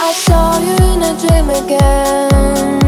I saw you in a dream again.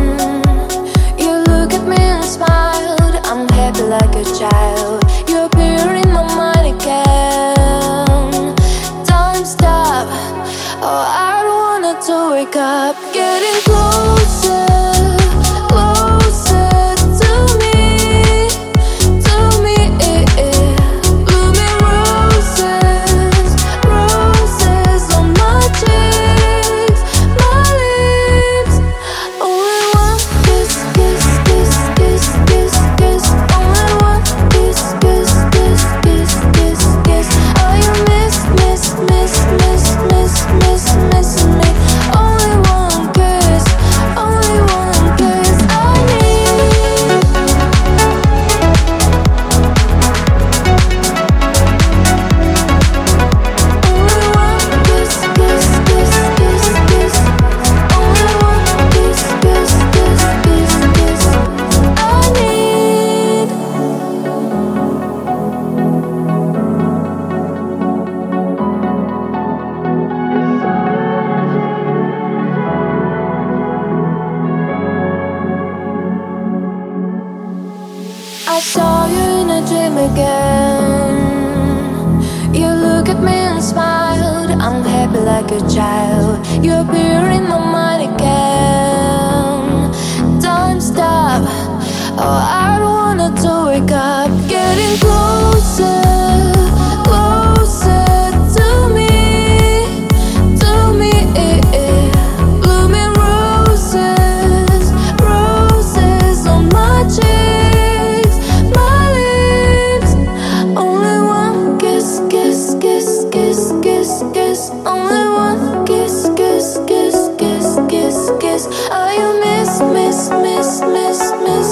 I saw you in a dream again. You look at me and smiled. I'm happy like a child. You appear in my mind again. Time stop. Oh, I don't wanna talk. Oh, you miss, miss, miss, miss, miss.